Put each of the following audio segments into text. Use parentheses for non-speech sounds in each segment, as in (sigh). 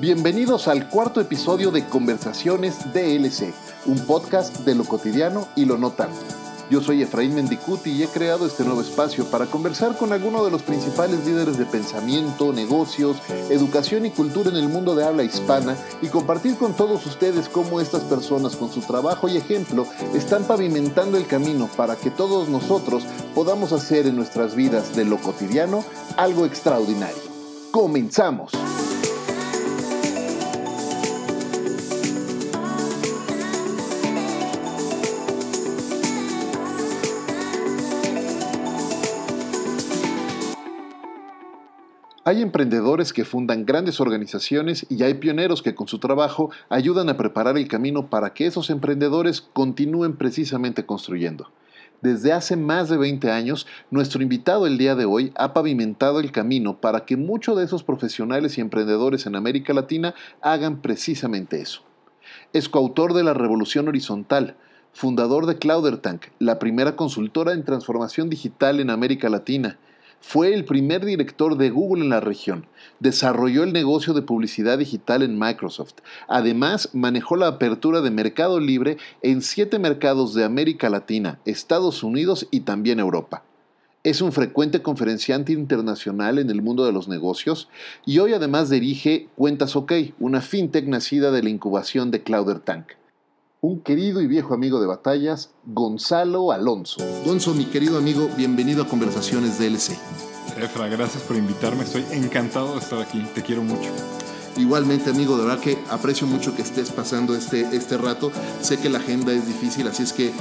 Bienvenidos al cuarto episodio de Conversaciones DLC, un podcast de lo cotidiano y lo no tanto. Yo soy Efraín Mendicuti y he creado este nuevo espacio para conversar con algunos de los principales líderes de pensamiento, negocios, educación y cultura en el mundo de habla hispana y compartir con todos ustedes cómo estas personas con su trabajo y ejemplo están pavimentando el camino para que todos nosotros podamos hacer en nuestras vidas de lo cotidiano algo extraordinario. ¡Comenzamos! Hay emprendedores que fundan grandes organizaciones y hay pioneros que con su trabajo ayudan a preparar el camino para que esos emprendedores continúen precisamente construyendo. Desde hace más de 20 años, nuestro invitado el día de hoy ha pavimentado el camino para que muchos de esos profesionales y emprendedores en América Latina hagan precisamente eso. Es coautor de La Revolución Horizontal, fundador de ClouderTank, la primera consultora en transformación digital en América Latina, fue el primer director de Google en la región. Desarrolló el negocio de publicidad digital en Microsoft. Además, manejó la apertura de Mercado Libre en siete mercados de América Latina, Estados Unidos y también Europa. Es un frecuente conferenciante internacional en el mundo de los negocios y hoy además dirige Cuentas OK, una fintech nacida de la incubación de ClouderTank un querido y viejo amigo de batallas, Gonzalo Alonso. Gonzo, mi querido amigo, bienvenido a Conversaciones DLC. Efra, gracias por invitarme, estoy encantado de estar aquí, te quiero mucho. Igualmente, amigo, de verdad que aprecio mucho que estés pasando este, este rato. Sé que la agenda es difícil, así es que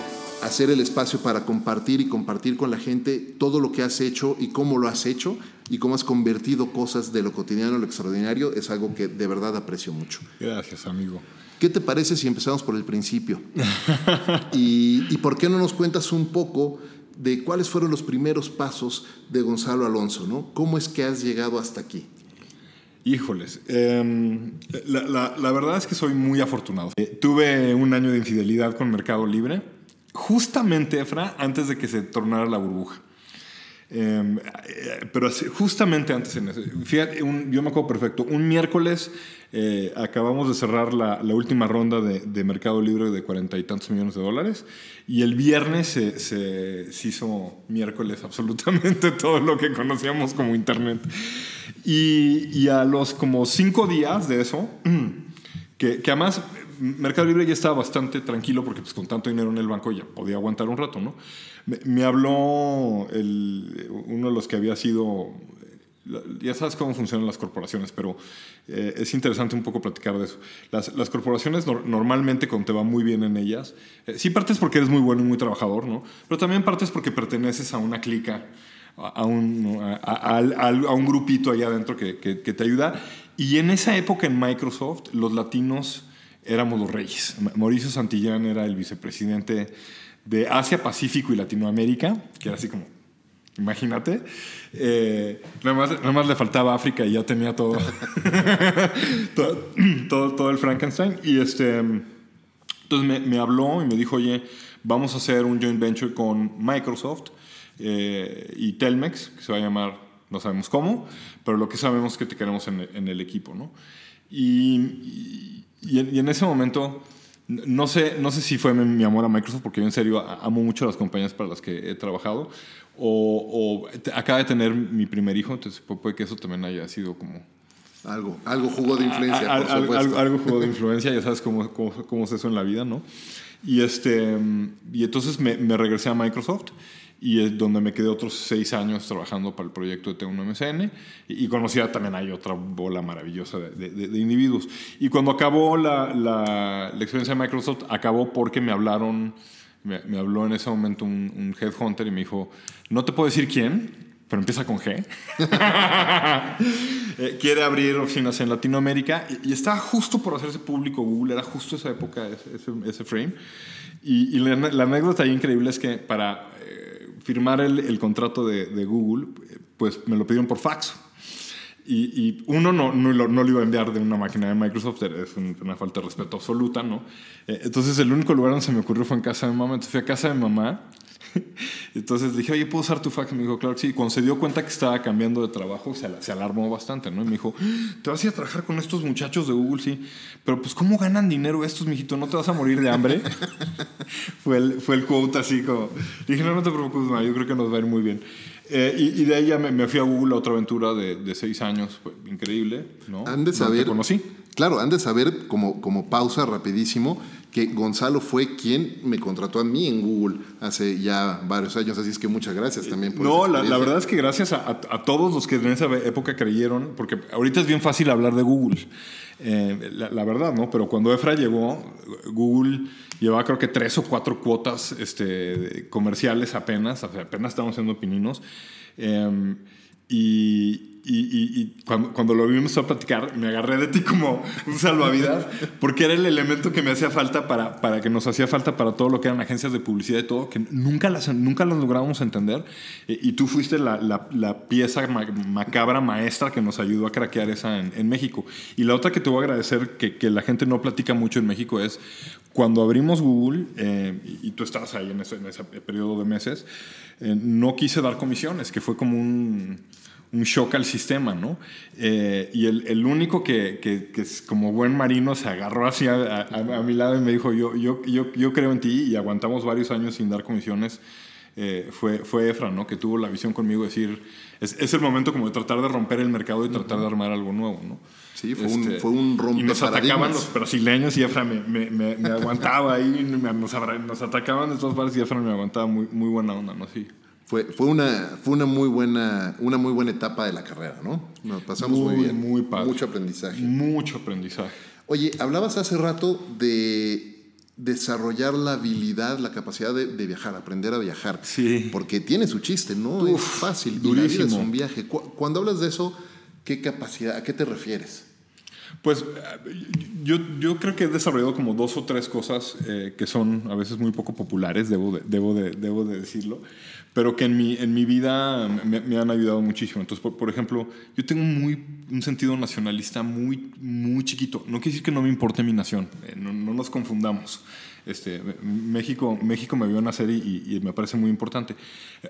hacer el espacio para compartir y compartir con la gente todo lo que has hecho y cómo lo has hecho y cómo has convertido cosas de lo cotidiano a lo extraordinario es algo que de verdad aprecio mucho. Gracias, amigo. ¿Qué te parece si empezamos por el principio? y, por qué no nos cuentas un poco de cuáles fueron los primeros pasos de Gonzalo Alonso? ¿no? ¿Cómo es que has llegado hasta aquí? Híjoles, em, la, verdad es que soy muy afortunado. Eh, tuve un año de infidelidad con Mercado Libre, justamente, Efra, antes de que se tornara la burbuja. Em, eh, pero justamente antes en fíjate, yo me acuerdo perfecto, un miércoles eh, acabamos de cerrar la, última ronda de, Mercado Libre de cuarenta y tantos millones de dólares y el viernes se, hizo miércoles absolutamente (laughs) todo lo que conocíamos como Internet. Y, a los como cinco días de eso, (clears throat) que, que además Mercado Libre ya estaba bastante tranquilo porque pues, con tanto dinero en el banco ya podía aguantar un rato, ¿no? Me, habló uno de los que había sido ya sabes cómo funcionan las corporaciones, pero eh, es interesante un poco platicar de eso. Las, las normalmente normalmente, cuando te va muy bien en ellas, eh, sí partes porque eres muy bueno y muy trabajador, ¿no? Pero también partes porque perteneces a una clica, a un, a, un grupito allá adentro que, que, que, te ayuda. Y en esa época en Microsoft, los latinos éramos los reyes. Mauricio Santillán era el vicepresidente de Asia, Pacífico y Latinoamérica, que era así como, imagínate. Eh, nada, más, le faltaba África y ya tenía todo, (laughs) todo, todo, el Frankenstein. Y este, entonces me, habló y me dijo, oye, vamos a hacer un joint venture con Microsoft eh, y Telmex, que se va a llamar, no sabemos cómo, pero lo que sabemos es que te queremos en, el equipo, ¿no? y, y en ese momento no sé, no sé si fue mi amor a Microsoft, porque yo en serio amo mucho las compañías para las que he trabajado, o, o acaba de tener mi primer hijo, entonces puede que eso también haya sido como... Algo, algo jugó de influencia, por supuesto. Algo, jugó de (laughs) influencia, ya sabes cómo, cómo, cómo, es eso en la vida, ¿no? Y, este, y entonces me, me regresé a Microsoft y es donde me quedé otros seis años trabajando para el proyecto de T1MCN y, conocía también hay otra bola maravillosa de, de, individuos. Y cuando acabó la, la, experiencia de Microsoft, acabó porque me hablaron, me, me habló en ese momento un, un, headhunter y me dijo, no te puedo decir quién, pero empieza con G. (laughs) Eh, quiere abrir oficinas en Latinoamérica y, estaba justo por hacerse público Google, era justo esa época, ese, ese, frame. Y, y la, la, anécdota ahí increíble es que para firmar el, el contrato de, de, Google, pues me lo pidieron por fax. Y, y uno no, no, no, lo, iba a enviar de una máquina de Microsoft, es una falta de respeto absoluta, ¿no? Eh, entonces el único lugar donde se me ocurrió fue en casa de mamá. Entonces fui a casa de mamá (laughs) Entonces dije, oye, ¿puedo usar tu fax? Y me dijo, claro sí. Cuando se dio cuenta que estaba cambiando de trabajo, se, se alarmó bastante, ¿no? Y me dijo, ¿te vas a ir a trabajar con estos muchachos de Google? Sí. Pero pues, ¿cómo ganan dinero estos, mijito? ¿No te vas a morir de hambre? (laughs) fue, el, fue el quote así como... Dije, no, no te preocupes, ma, yo creo que nos va a ir muy bien. Eh, y, y de ahí ya me, me fui a Google a otra aventura de, de seis años. Fue increíble, ¿no? Han de saber. te conocí. Claro, han de saber, como, como pausa rapidísimo, que Gonzalo fue quien me contrató a mí en Google hace ya varios años. Así es que muchas gracias también por No, la, verdad es que gracias a, a- a todos los que en esa época creyeron, porque ahorita es bien fácil hablar de Google, eh, la, verdad, ¿no? Pero cuando Efra llegó, Google llevaba creo que tres o cuatro cuotas este, comerciales apenas, apenas estábamos haciendo pininos. eh, y, y- y- y cuando, cuando lo vimos a platicar, me agarré de ti como un salvavidas, porque era el elemento que me hacía falta para, para que nos hacía falta para todo lo que eran agencias de publicidad y todo, que nunca las, nunca las lográbamos entender. Eh, Y tú fuiste la, la- la pieza ma- macabra maestra que nos ayudó a craquear esa en, en México. Y la otra que te voy a agradecer, que, que la gente no platica mucho en México, es cuando abrimos Google, eh, y, y tú estabas ahí en ese, en ese periodo de meses, eh, no quise dar comisiones, que fue como un un shock al sistema, ¿no? Eh, y el, el único que, que, que es como buen marino se agarró así a, a- a mi lado y me dijo, yo, yo, yo, yo creo en ti y aguantamos varios años sin dar comisiones. eh, fue, fue Efra, ¿no? Que tuvo la visión conmigo de decir, es, es el momento como de tratar de romper el mercado y tratar de armar algo nuevo, ¿no? Sí, fue un- fue un Y nos atacaban los brasileños y Efra me, me, me, me aguantaba ahí, nos, nos atacaban de todas partes y Efra me aguantaba muy, muy buena onda, ¿no? Sí. Fue, fue, una, fue una, muy buena, una muy buena etapa de la carrera, ¿no? Nos pasamos muy, Muy, bien. muy padre. Mucho aprendizaje. Mucho aprendizaje. Oye, hablabas hace rato de desarrollar la habilidad, la capacidad de, de viajar, aprender a viajar. Sí. Porque tiene su chiste, ¿no? es fácil. Y la vida es durísimo. un viaje. Cu- Cuando hablas de eso, ¿qué capacidad, a qué te refieres? Pues yo, yo creo que he desarrollado como dos o tres cosas eh, que son a veces muy poco populares, debo de, debo de, debo de decirlo, pero que en mi, en mi vida me, me han ayudado muchísimo. Entonces, por, por ejemplo, yo tengo muy, un sentido nacionalista muy, muy chiquito. No quiere decir que no me importe mi nación, eh, no, no nos confundamos. Este, México, México me vio nacer y, y me parece muy importante.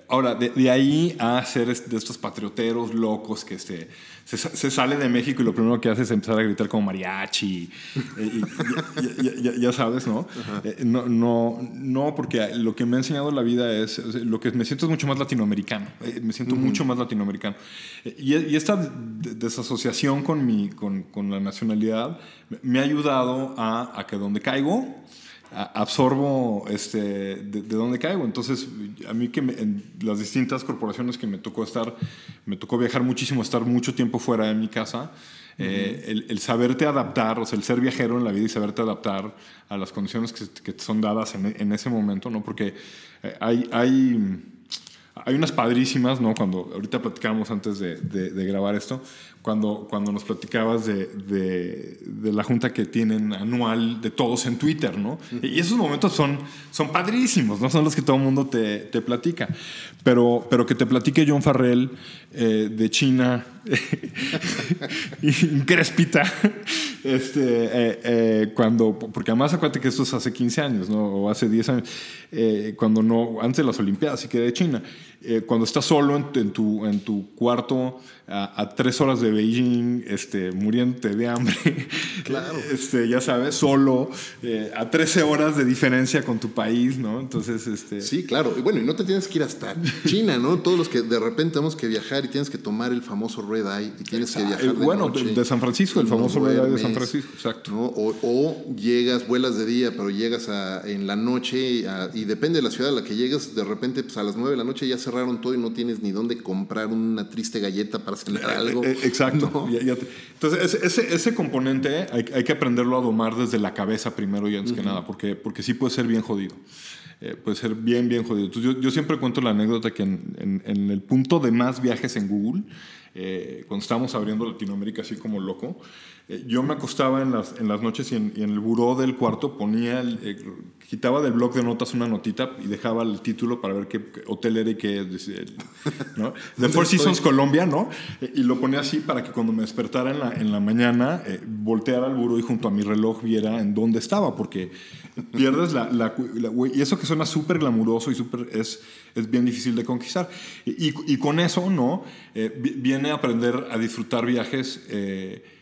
Ahora, de, de ahí a ser de estos patrioteros locos que este, se, se sale de México y lo primero que hace es empezar a gritar como mariachi. y ya, ya- ya- ya sabes, ¿no? Eh, ¿no? No, no, porque lo que me ha enseñado la vida es, lo que me siento es mucho más latinoamericano. eh, me siento mucho más latinoamericano. Eh, y, esta de- desasociación con, mi, con, con la nacionalidad me- ha ayudado a, a que donde caigo, absorbo este, de, de dónde caigo. Entonces, a mí que me- en las distintas corporaciones que me tocó estar, me tocó viajar muchísimo, estar mucho tiempo fuera de mi casa. eh, el, el saberte adaptar, o sea, el ser viajero en la vida y saberte adaptar a las condiciones que, que te son dadas en, en ese momento, ¿no? Porque eh, hay, hay, hay unas padrísimas, ¿no? Cuando ahorita platicábamos antes de, de- de grabar esto, cuando, cuando nos platicabas de, de- de la junta que tienen anual de todos en Twitter, ¿no? Y esos momentos son, son padrísimos, ¿no? Son los que todo el mundo te, te platica. Pero, pero que te platique John Farrell eh, de China, (laughs) incréspita, (laughs) este, eh, eh, cuando, porque además acuérdate que esto es hace 15 años, ¿no? O hace 10 años, eh, cuando no, antes de las Olimpiadas, y que de China, eh, cuando estás solo en, en tu, en tu cuarto a, a tres horas de Beijing, este, muriéndote de hambre, (laughs) Claro. este, ya sabes, solo, eh, a 13 horas de diferencia con tu país, ¿no? Entonces, este... Sí, claro. Y bueno, y no te tienes que ir hasta China, ¿no? Todos los que de repente tenemos que viajar y tienes que tomar el famoso Red Eye y tienes que viajar de bueno, noche. de- San Francisco, el famoso Red Eye de San Francisco, exacto. ¿no? O, o llegas, vuelas de día, pero llegas a- en la noche a- y depende de la ciudad a la que llegas, de repente pues a las 9 de la noche ya cerraron todo y no tienes ni dónde comprar una triste galleta para cenar algo. Eh, Exacto. ¿no? Ya- ya te- Entonces, ese, ese, componente hay, hay que aprenderlo a domar desde la cabeza primero y antes que nada, porque, porque sí puede ser bien jodido. Eh, puede ser bien, bien jodido. Entonces, yo, yo siempre cuento la anécdota que en, en- en el punto de más viajes en Google, eh, cuando estábamos abriendo Latinoamérica así como loco, eh, yo me acostaba en las, en las noches y en, el buró del cuarto ponía, eh, quitaba del blog de notas una notita y dejaba el título para ver qué, hotel era y qué, ¿no? (laughs) The Four Seasons Colombia, ¿no? Y lo ponía así para que cuando me despertara en la, en la mañana, volteara al buró y junto a mi reloj viera en dónde estaba, porque pierdes la, la, y eso que suena súper glamuroso y súper, es, es bien difícil de conquistar. Y, y, con eso, ¿no? viene a aprender a disfrutar viajes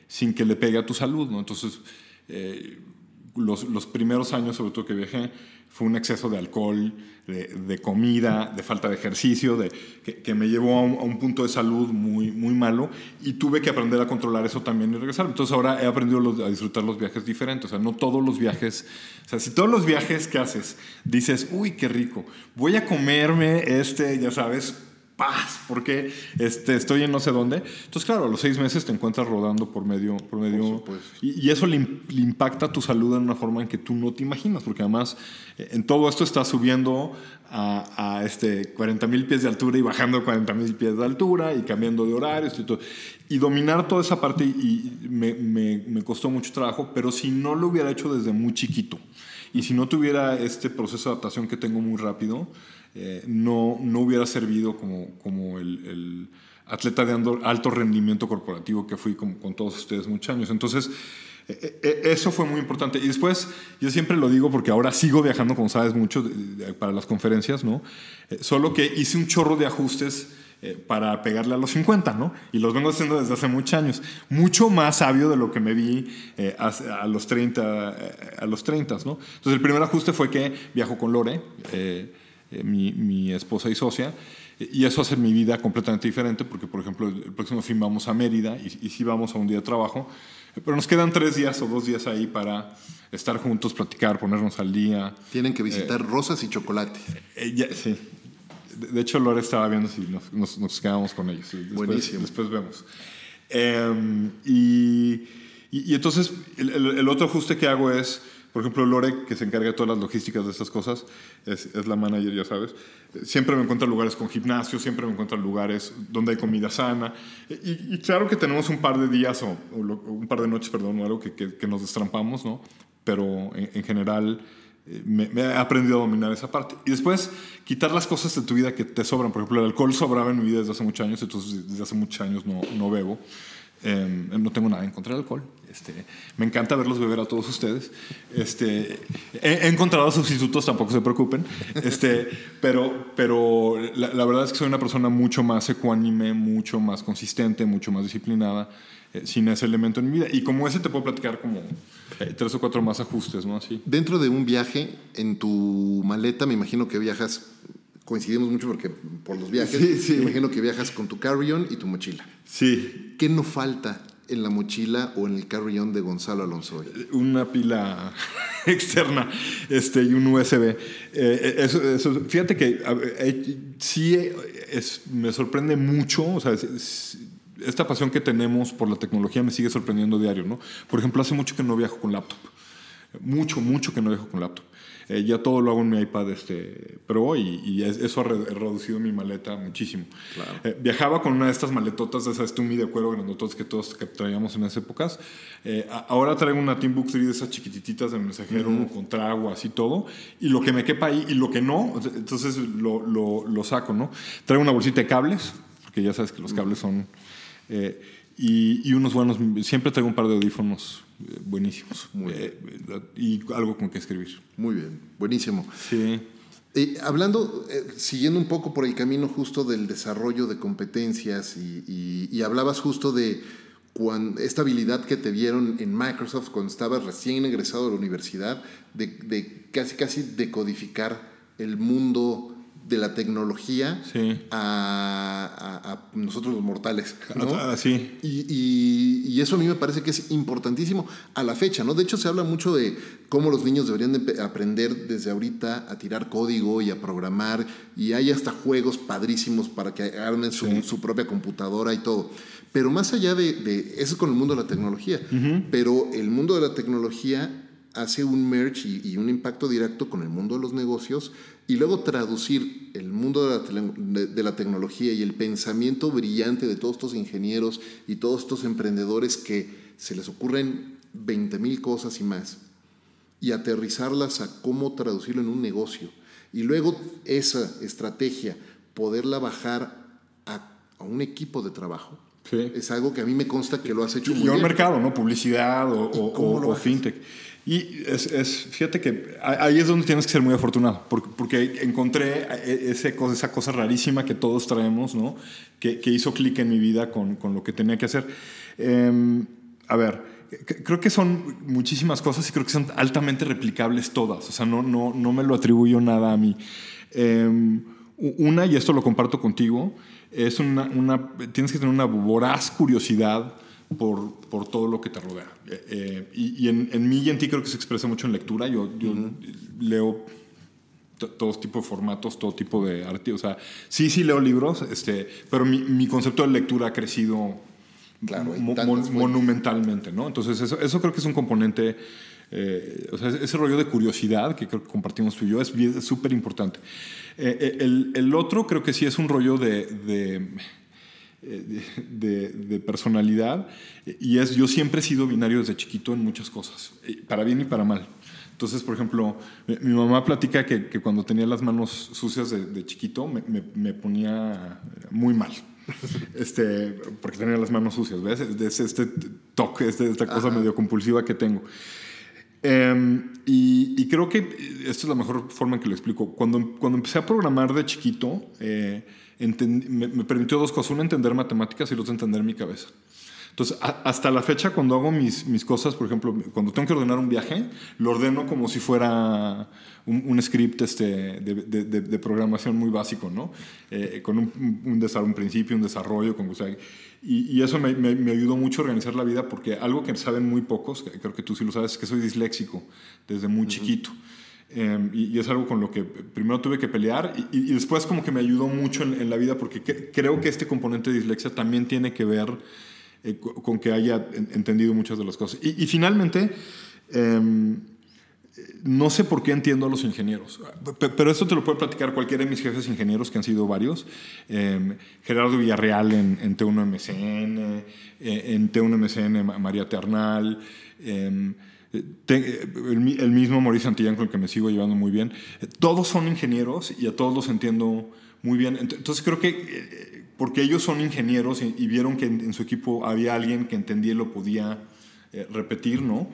sin que le pegue a tu salud, ¿no? Entonces, eh, los, los, primeros años, sobre todo que viajé, fue un exceso de alcohol, de, comida, de falta de ejercicio, de, que, me llevó a un, a un, punto de salud muy, muy malo y tuve que aprender a controlar eso también y regresar. Entonces ahora he aprendido a disfrutar los viajes diferentes, o sea, no todos los viajes, o sea, si todos los viajes que haces dices, uy, qué rico, voy a comerme este, ya sabes, paz, porque este, estoy en no sé dónde. Entonces, claro, a los seis meses te encuentras rodando por medio... Por medio y, y, eso le, impacta tu salud en una forma en que tú no te imaginas, porque además eh, en todo esto estás subiendo a, a este 40 mil pies de altura y bajando 40 mil pies de altura y cambiando de horarios y todo. Y dominar toda esa parte y, me, me, me costó mucho trabajo, pero si no lo hubiera hecho desde muy chiquito y si no tuviera este proceso de adaptación que tengo muy rápido, eh, no, no hubiera servido como, como el, atleta de alto rendimiento corporativo que fui con, todos ustedes muchos años. Entonces, eh, eh, eso fue muy importante. Y después, yo siempre lo digo porque ahora sigo viajando, como sabes, mucho para las conferencias, ¿no? solo que hice un chorro de ajustes para pegarle a los 50, ¿no? Y los vengo haciendo desde hace muchos años. Mucho más sabio de lo que me vi a, los 30, a los 30, ¿no? Entonces, el primer ajuste fue que viajo con Lore. Eh, mi, esposa y socia. Y eso hace mi vida completamente diferente porque, por ejemplo, el próximo fin vamos a Mérida y, y sí vamos a un día de trabajo, pero nos quedan tres días o dos días ahí para estar juntos, platicar, ponernos al día. Tienen que visitar eh, rosas y chocolates. Eh, sí. De hecho, Lore estaba viendo si nos, nos, quedamos con ellos. Después, Buenísimo. Después vemos. Em, y, y, entonces, el, el, otro ajuste que hago es por ejemplo, Lore, que se encarga de todas las logísticas de estas cosas, es, es la manager, ya sabes. Siempre me encuentra lugares con gimnasio, siempre me encuentra lugares donde hay comida sana. Y, claro que tenemos un par de días o, un par de noches, perdón, o algo que, que, nos destrampamos, ¿no? Pero en, general eh, me, he aprendido a dominar esa parte. Y después, quitar las cosas de tu vida que te sobran. Por ejemplo, el alcohol sobraba en mi vida desde hace muchos años, entonces desde hace muchos años no, no bebo. Em, no tengo nada en contra del alcohol. Este, me encanta verlos beber a todos ustedes. Este, he, encontrado sustitutos, tampoco se preocupen. Este, pero pero la, verdad es que soy una persona mucho más ecuánime, mucho más consistente, mucho más disciplinada, eh, sin ese elemento en mi vida. Y como ese te puedo platicar como eh, tres o cuatro más ajustes, ¿no? Así. Dentro de un viaje, en tu maleta, me imagino que viajas coincidimos mucho porque por los viajes, me imagino que viajas con tu carry-on y tu mochila. Sí. ¿Qué no falta en la mochila o en el carry-on de Gonzalo Alonso Una pila (laughs) externa este, y un USB. Eh, eso, fíjate que eh, sí es, me sorprende mucho, o sea, esta pasión que tenemos por la tecnología me sigue sorprendiendo diario, ¿no? Por ejemplo, hace mucho que no viajo con laptop. Mucho, mucho que no viajo con laptop. Eh, ya todo lo hago en mi iPad este, Pro y, eso ha reducido mi maleta muchísimo. Eh, viajaba con una de estas maletotas de esas Tumi de cuero grandotas que todos que traíamos en esas épocas. Eh, ahora traigo una Teambook 3 de esas chiquititas de mensajero con trago, así todo. Y lo que me quepa ahí y lo que no, entonces lo, lo, lo saco, ¿no? Traigo una bolsita de cables, porque ya sabes que los cables son... Y, y, unos buenos, siempre traigo un par de audífonos eh, buenísimos. Eh, y algo con que escribir. Muy bien, buenísimo. Sí. Eh, hablando, siguiendo un poco por el camino justo del desarrollo de competencias y, y, hablabas justo de cuando, esta habilidad que te vieron en Microsoft cuando estabas recién egresado de la universidad, de, de casi casi decodificar el mundo de la tecnología a, nosotros los mortales. ¿no? Ah, sí. Y, y, eso a mí me parece que es importantísimo a la fecha, ¿no? De hecho, se habla mucho de cómo los niños deberían de aprender desde ahorita a tirar código y a programar, y hay hasta juegos padrísimos para que armen su, su propia computadora y todo. Pero más allá de, de, eso es con el mundo de la tecnología, pero el mundo de la tecnología hace un merge y, un impacto directo con el mundo de los negocios y luego traducir el mundo de la, tecnología y el pensamiento brillante de todos estos ingenieros y todos estos emprendedores que se les ocurren 20 mil cosas y más y aterrizarlas a cómo traducirlo en un negocio y luego esa estrategia poderla bajar a, un equipo de trabajo. Es algo que a mí me consta que lo has hecho muy bien. Y un mercado, ¿no? Publicidad o, o fintech. Y es, es, fíjate que ahí es donde tienes que ser muy afortunado, porque, porque encontré ese, esa cosa rarísima que todos traemos, ¿no? Que, que hizo clic en mi vida con, con, lo que tenía que hacer. Em, a ver, creo que son muchísimas cosas y creo que son altamente replicables todas, o sea, no, no, no me lo atribuyo nada a mí. Em, una, y esto lo comparto contigo, es una, una, tienes que tener una voraz curiosidad por, por todo lo que te rodea. Eh, eh, y, en, en, mí y en ti creo que se expresa mucho en lectura. Yo, yo leo todo tipo de formatos, todo tipo de arte. O sea, sí, sí leo libros, este, pero mi, mi concepto de lectura ha crecido monumentalmente, ¿no? Entonces, eso, eso, creo que es un componente, eh, o sea, ese rollo de curiosidad que creo que compartimos tú y yo es súper importante. el, el, otro creo que sí es un rollo de, de eh, de, personalidad y es, yo siempre he sido binario desde chiquito en muchas cosas, para bien y para mal. Entonces, por ejemplo, mi, mamá platica que, que, cuando tenía las manos sucias de, chiquito me, me, ponía muy mal. (laughs) Este, porque tenía las manos sucias, ¿ves? Es este toque, este, esta cosa medio compulsiva que tengo. Em, y, creo que esta es la mejor forma en que lo explico. Cuando, cuando empecé a programar de chiquito, eh, me, permitió dos cosas. Una, entender matemáticas y la otra, entender mi cabeza. Entonces, hasta la fecha, cuando hago mis, mis cosas, por ejemplo, cuando tengo que ordenar un viaje, lo ordeno como si fuera un, script este, de, de, programación muy básico, ¿no? Eh, con un, un, un, principio, un desarrollo, con, y, y, eso me, me, ayudó mucho a organizar la vida porque algo que saben muy pocos, creo que tú sí lo sabes, es que soy disléxico desde muy chiquito. Em, y, es algo con lo que primero tuve que pelear y, después como que me ayudó mucho en, la vida porque creo que este componente de dislexia también tiene que ver eh, con que haya entendido muchas de las cosas. Y, finalmente, em, no sé por qué entiendo a los ingenieros, pero esto te lo puede platicar cualquiera de mis jefes ingenieros, que han sido varios. Em, Gerardo Villarreal en, en T1MCN, eh, en T1MCN María Ternal. Eh, el, mismo Mauricio Santillán con el que me sigo llevando muy bien. Eh, todos son ingenieros y a todos los entiendo muy bien. Entonces creo que eh, porque ellos son ingenieros y, vieron que en, su equipo había alguien que entendía y lo podía repetir, ¿no?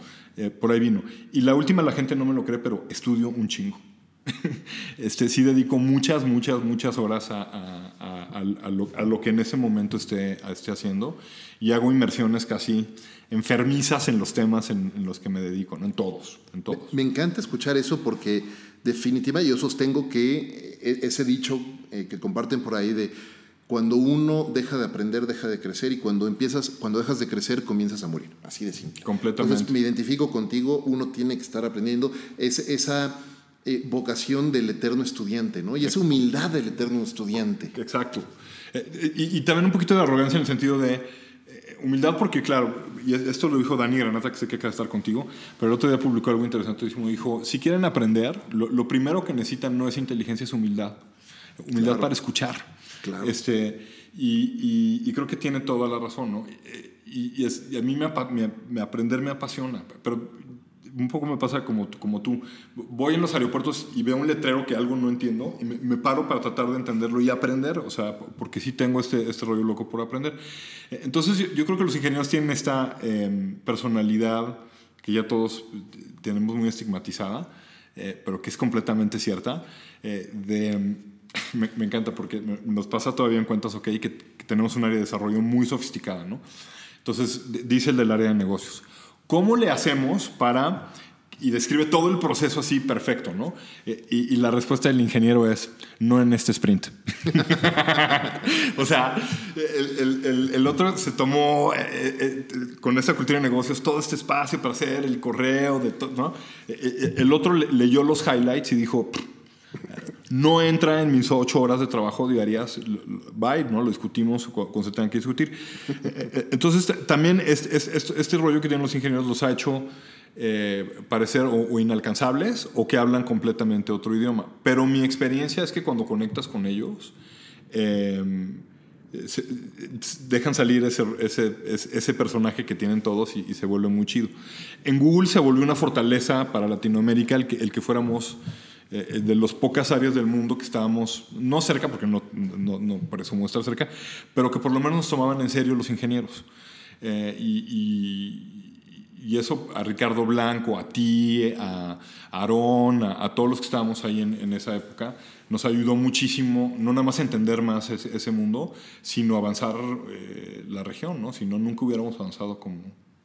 por ahí vino. Y la última, la gente no me lo cree, pero estudio un chingo. (laughs) este, sí dedico muchas, muchas, muchas horas a, a, a, lo, a, lo, que en ese momento esté, esté haciendo y hago inmersiones casi enfermizas en los temas en, los que me dedico, ¿no? en todos, en todos. Me encanta escuchar eso porque definitivamente yo sostengo que e, ese dicho eh, que comparten por ahí de cuando uno deja de aprender, deja de crecer y cuando empiezas, cuando dejas de crecer, comienzas a morir. Así de simple. Completamente. Entonces me identifico contigo, uno tiene que estar aprendiendo es, esa eh, vocación del eterno estudiante, ¿no? Y esa humildad del eterno estudiante. Exacto. Eh, y, y, también un poquito de arrogancia en el sentido de humildad porque, claro, y esto lo dijo Dani Granata, que sé que acaba de estar contigo, pero el otro día publicó algo interesantísimo. Dijo, si quieren aprender, lo, primero que necesitan no es inteligencia, es humildad. Humildad para escuchar. Claro. Este, y, y, creo que tiene toda la razón, ¿no? Y, y a mí me, me, me, aprender me apasiona, pero un poco me pasa como, como tú. Voy en los aeropuertos y veo un letrero que algo no entiendo y me, paro para tratar de entenderlo y aprender, o sea, porque sí tengo este, este rollo loco por aprender. Entonces yo, creo que los ingenieros tienen esta em, personalidad que ya todos tenemos muy estigmatizada, eh, pero que es completamente cierta, eh, de... (laughs) Me, encanta porque nos pasa todavía en cuentas, ok, que, que tenemos un área de desarrollo muy sofisticada, ¿no? Entonces, dice el del área de negocios ¿Cómo le hacemos para y describe todo el proceso así perfecto, ¿no? Eh, y, la respuesta del ingeniero es, no en este sprint. (laughs) o sea, el, otro se tomó eh, eh, con esa cultura de negocios todo este espacio para hacer el correo, de ¿no? El otro leyó los highlights y dijo, no entra en mis ocho horas de trabajo diarias, bye, ¿no? Lo discutimos cuando se tenga que discutir. Entonces, también este, este, rollo que tienen los ingenieros los ha hecho eh, parecer o, inalcanzables o que hablan completamente otro idioma. Pero mi experiencia es que cuando conectas con ellos, em, dejan salir ese, ese, ese, personaje que tienen todos y, se vuelve muy chido. En Google se volvió una fortaleza para Latinoamérica el que, el que fuéramos eh, de las pocas áreas del mundo que estábamos, no cerca, porque no, no, no presumimos estar cerca, pero que por lo menos nos tomaban en serio los ingenieros. Eh, y y eso a Ricardo Blanco, a ti, a Aarón, a, todos los que estábamos ahí en, esa época, nos ayudó muchísimo, no nada más a entender más ese, mundo, sino avanzar eh, la región, ¿no? Si no, nunca hubiéramos avanzado como,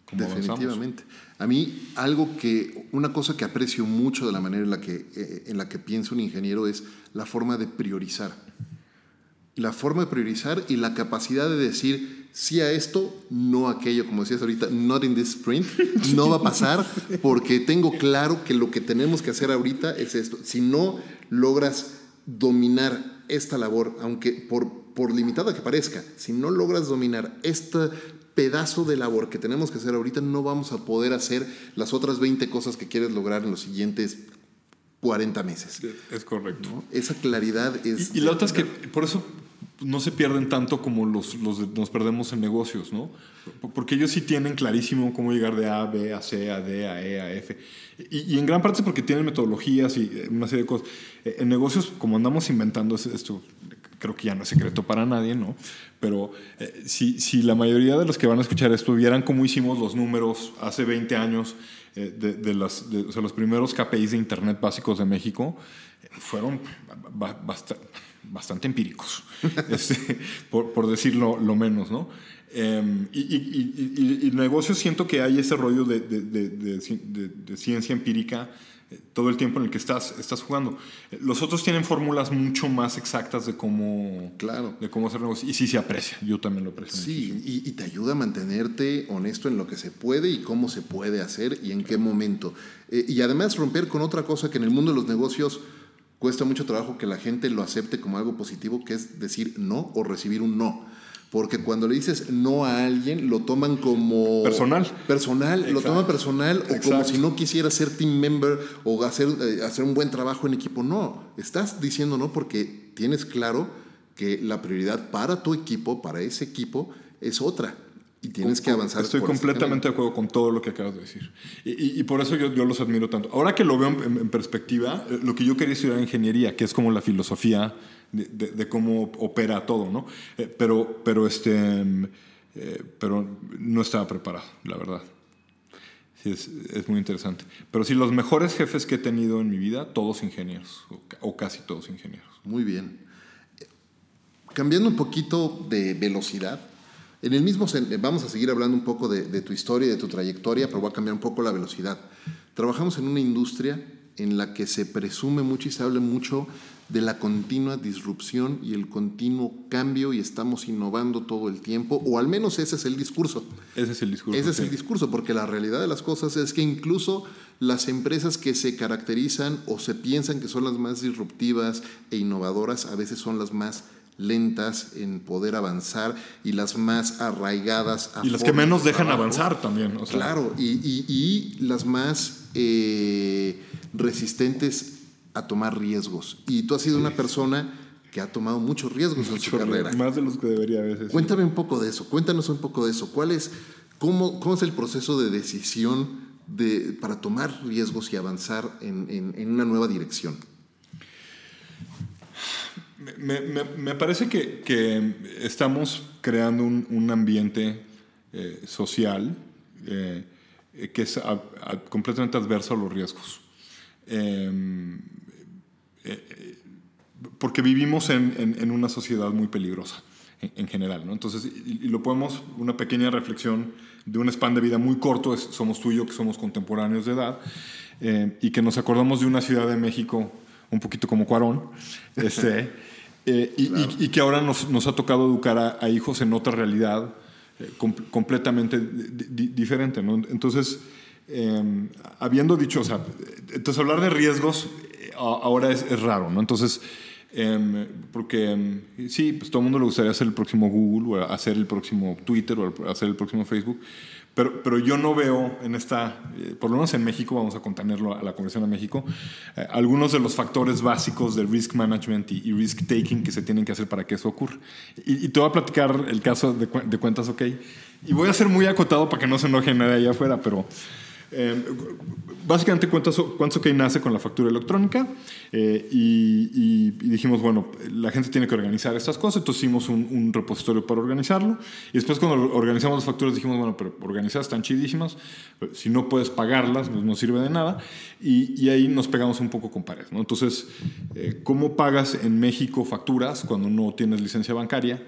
como Definitivamente. A mí, algo que, una cosa que aprecio mucho de la manera en la que, eh, en la que piensa un ingeniero es la forma de priorizar. La forma de priorizar y la capacidad de decir, sí a esto, no a aquello, como decías ahorita, not in this sprint, (laughs) no va a pasar porque tengo claro que lo que tenemos que hacer ahorita es esto. Si no logras dominar esta labor, aunque por, por limitada que parezca, si no logras dominar este pedazo de labor que tenemos que hacer ahorita, no vamos a poder hacer las otras 20 cosas que quieres lograr en los siguientes 40 meses. Es correcto. Esa claridad es... Y, y la otra es que, por eso no se pierden tanto como los, nos perdemos en negocios, ¿no? Porque ellos sí tienen clarísimo cómo llegar de A, B, a C, a D, a E, a F. Y, en gran parte es porque tienen metodologías y una serie de cosas. Eh, en negocios, como andamos inventando esto, creo que ya no es secreto para nadie, ¿no? Pero eh, si, si, la mayoría de los que van a escuchar esto vieran cómo hicimos los números hace 20 años eh, de, las, o sea, los primeros KPIs de Internet básicos de México, fueron bastante bastante empíricos, (laughs) este, por, decirlo lo menos, ¿no? Em, y, y, y, negocio siento que hay ese rollo de, de, ciencia empírica eh, todo el tiempo en el que estás, estás jugando. Los otros tienen fórmulas mucho más exactas de cómo, claro. de cómo hacer negocio. Y sí se aprecia, yo también lo aprecio. Sí, y, te ayuda a mantenerte honesto en lo que se puede y cómo se puede hacer y en qué momento. Eh, y además romper con otra cosa que en el mundo de los negocios cuesta mucho trabajo que la gente lo acepte como algo positivo, que es decir no o recibir un no. Porque cuando le dices no a alguien, lo toman como... Personal. Personal, lo toman personal o como si no quisiera ser team member o hacer, eh, hacer un buen trabajo en equipo. No, estás diciendo no porque tienes claro que la prioridad para tu equipo, para ese equipo, es otra y tienes que avanzar. Estoy completamente de acuerdo con todo lo que acabas de decir. Y, por eso yo, yo, los admiro tanto. Ahora que lo veo en, perspectiva, eh, lo que yo quería estudiar ingeniería, que es como la filosofía de, cómo opera todo, ¿no? Eh, pero, pero, este, eh, pero no estaba preparado, la verdad. Sí, es, es, muy interesante. Pero sí, los mejores jefes que he tenido en mi vida, todos ingenieros, o, casi todos ingenieros. Muy bien. Cambiando un poquito de velocidad, en el mismo, vamos a seguir hablando un poco de, tu historia de tu trayectoria, pero voy a cambiar un poco la velocidad. Trabajamos en una industria en la que se presume mucho y se habla mucho de la continua disrupción y el continuo cambio y estamos innovando todo el tiempo, o al menos ese es el discurso. Ese es el discurso. Ese es el discurso, porque la realidad de las cosas es que incluso las empresas que se caracterizan o se piensan que son las más disruptivas e innovadoras a veces son las más lentas en poder avanzar y las más arraigadas. A y las que menos dejan avanzar también. Claro, y, las más eh, resistentes a tomar riesgos. Y tú has sido una persona que ha tomado muchos riesgos en su carrera. Más de los que debería a veces. Cuéntame un poco de eso, cuéntanos un poco de eso. ¿Cuál es, cómo, cómo es el proceso de decisión de, para tomar riesgos y avanzar en, en una nueva dirección? Me, parece que, estamos creando un, ambiente eh, social eh, que es completamente adverso a los riesgos. Em, eh, porque vivimos en, una sociedad muy peligrosa en, general. ¿no? Entonces, y, lo podemos, una pequeña reflexión de un span de vida muy corto, somos tú y yo que somos contemporáneos de edad, y que nos acordamos de una ciudad de México un poquito como Cuarón, este, (laughs) eh, y, que ahora nos, nos, ha tocado educar a, hijos en otra realidad eh, completamente diferente. ¿no? Entonces, em, habiendo dicho, o sea, entonces hablar de riesgos ahora es, es, raro, ¿no? Entonces, em, porque em, sí, pues todo el mundo le gustaría hacer el próximo Google o hacer el próximo Twitter o hacer el próximo Facebook. Pero, pero yo no veo en esta, eh, por lo menos en México, vamos a contenerlo a la Convención de México, eh, algunos de los factores básicos de risk management y, risk taking que se tienen que hacer para que eso ocurra. Y, te voy a platicar el caso de, de cuentas OK. Y voy a ser muy acotado para que no se enoje nadie allá afuera, pero eh, básicamente, cuánto que nace con la factura electrónica eh, y, dijimos, bueno, la gente tiene que organizar estas cosas, entonces hicimos un, repositorio para organizarlo y después cuando organizamos las facturas dijimos, bueno, pero organizadas están chidísimas, si no puedes pagarlas, pues no sirve de nada y, ahí nos pegamos un poco con pared, ¿no? Entonces, eh, ¿cómo pagas en México facturas cuando no tienes licencia bancaria?